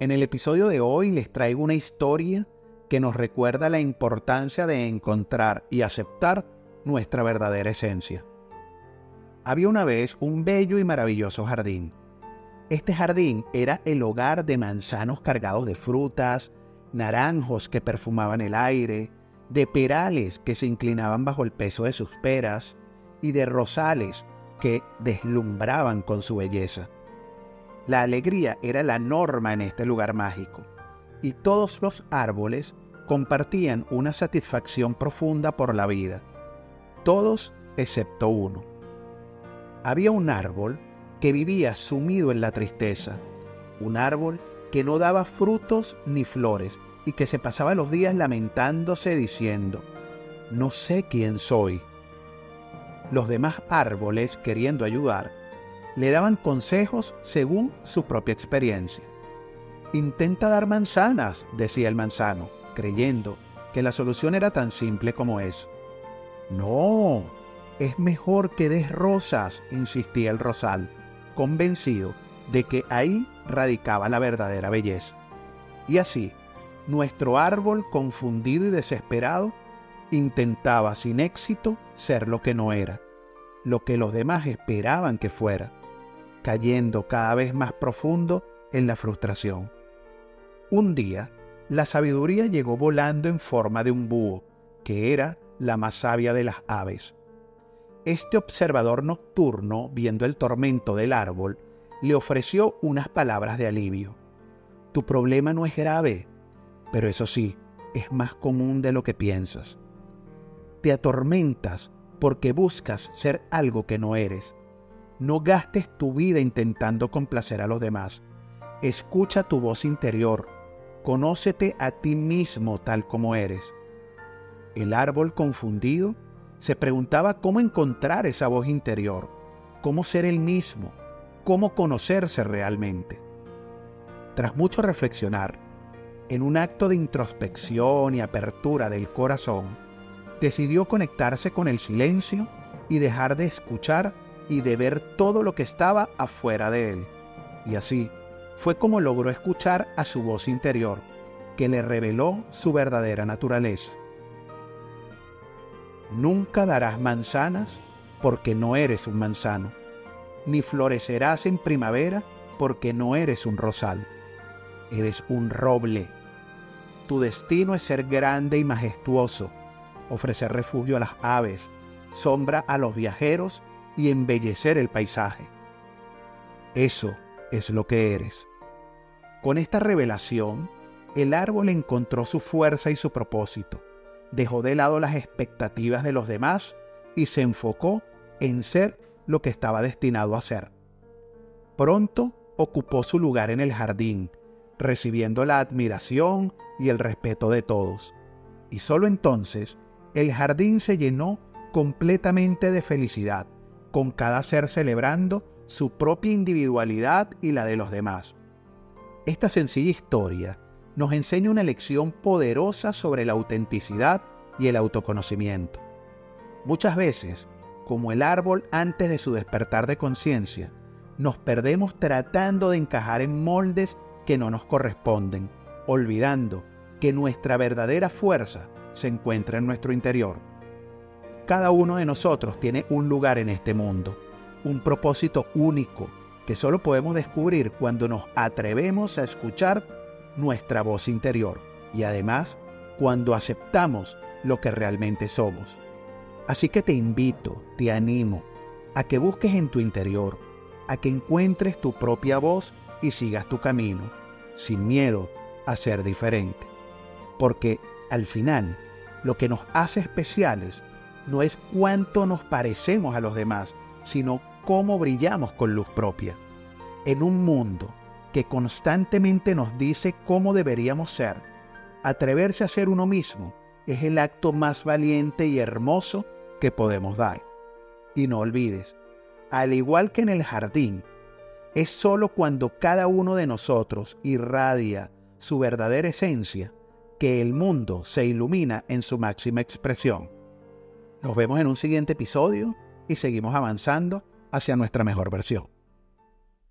En el episodio de hoy les traigo una historia que nos recuerda la importancia de encontrar y aceptar nuestra verdadera esencia. Había una vez un bello y maravilloso jardín. Este jardín era el hogar de manzanos cargados de frutas, naranjos que perfumaban el aire, de perales que se inclinaban bajo el peso de sus peras y de rosales que deslumbraban con su belleza. La alegría era la norma en este lugar mágico, y todos los árboles compartían una satisfacción profunda por la vida, todos excepto uno. Había un árbol que vivía sumido en la tristeza, un árbol que no daba frutos ni flores y que se pasaba los días lamentándose diciendo, no sé quién soy. Los demás árboles, queriendo ayudar, le daban consejos según su propia experiencia. Intenta dar manzanas, decía el manzano, creyendo que la solución era tan simple como eso. No, es mejor que des rosas, insistía el rosal, convencido de que ahí radicaba la verdadera belleza. Y así, nuestro árbol, confundido y desesperado, intentaba sin éxito ser lo que no era, lo que los demás esperaban que fuera cayendo cada vez más profundo en la frustración. Un día, la sabiduría llegó volando en forma de un búho, que era la más sabia de las aves. Este observador nocturno, viendo el tormento del árbol, le ofreció unas palabras de alivio. Tu problema no es grave, pero eso sí, es más común de lo que piensas. Te atormentas porque buscas ser algo que no eres no gastes tu vida intentando complacer a los demás. Escucha tu voz interior. Conócete a ti mismo tal como eres. El árbol confundido se preguntaba cómo encontrar esa voz interior, cómo ser el mismo, cómo conocerse realmente. Tras mucho reflexionar, en un acto de introspección y apertura del corazón, decidió conectarse con el silencio y dejar de escuchar y de ver todo lo que estaba afuera de él. Y así fue como logró escuchar a su voz interior, que le reveló su verdadera naturaleza. Nunca darás manzanas porque no eres un manzano, ni florecerás en primavera porque no eres un rosal. Eres un roble. Tu destino es ser grande y majestuoso, ofrecer refugio a las aves, sombra a los viajeros y embellecer el paisaje. Eso es lo que eres. Con esta revelación, el árbol encontró su fuerza y su propósito, dejó de lado las expectativas de los demás y se enfocó en ser lo que estaba destinado a ser. Pronto ocupó su lugar en el jardín, recibiendo la admiración y el respeto de todos. Y solo entonces el jardín se llenó completamente de felicidad con cada ser celebrando su propia individualidad y la de los demás. Esta sencilla historia nos enseña una lección poderosa sobre la autenticidad y el autoconocimiento. Muchas veces, como el árbol antes de su despertar de conciencia, nos perdemos tratando de encajar en moldes que no nos corresponden, olvidando que nuestra verdadera fuerza se encuentra en nuestro interior cada uno de nosotros tiene un lugar en este mundo, un propósito único que solo podemos descubrir cuando nos atrevemos a escuchar nuestra voz interior y además cuando aceptamos lo que realmente somos. Así que te invito, te animo a que busques en tu interior, a que encuentres tu propia voz y sigas tu camino, sin miedo a ser diferente. Porque al final, lo que nos hace especiales no es cuánto nos parecemos a los demás, sino cómo brillamos con luz propia. En un mundo que constantemente nos dice cómo deberíamos ser, atreverse a ser uno mismo es el acto más valiente y hermoso que podemos dar. Y no olvides, al igual que en el jardín, es sólo cuando cada uno de nosotros irradia su verdadera esencia que el mundo se ilumina en su máxima expresión. Nos vemos en un siguiente episodio y seguimos avanzando hacia nuestra mejor versión.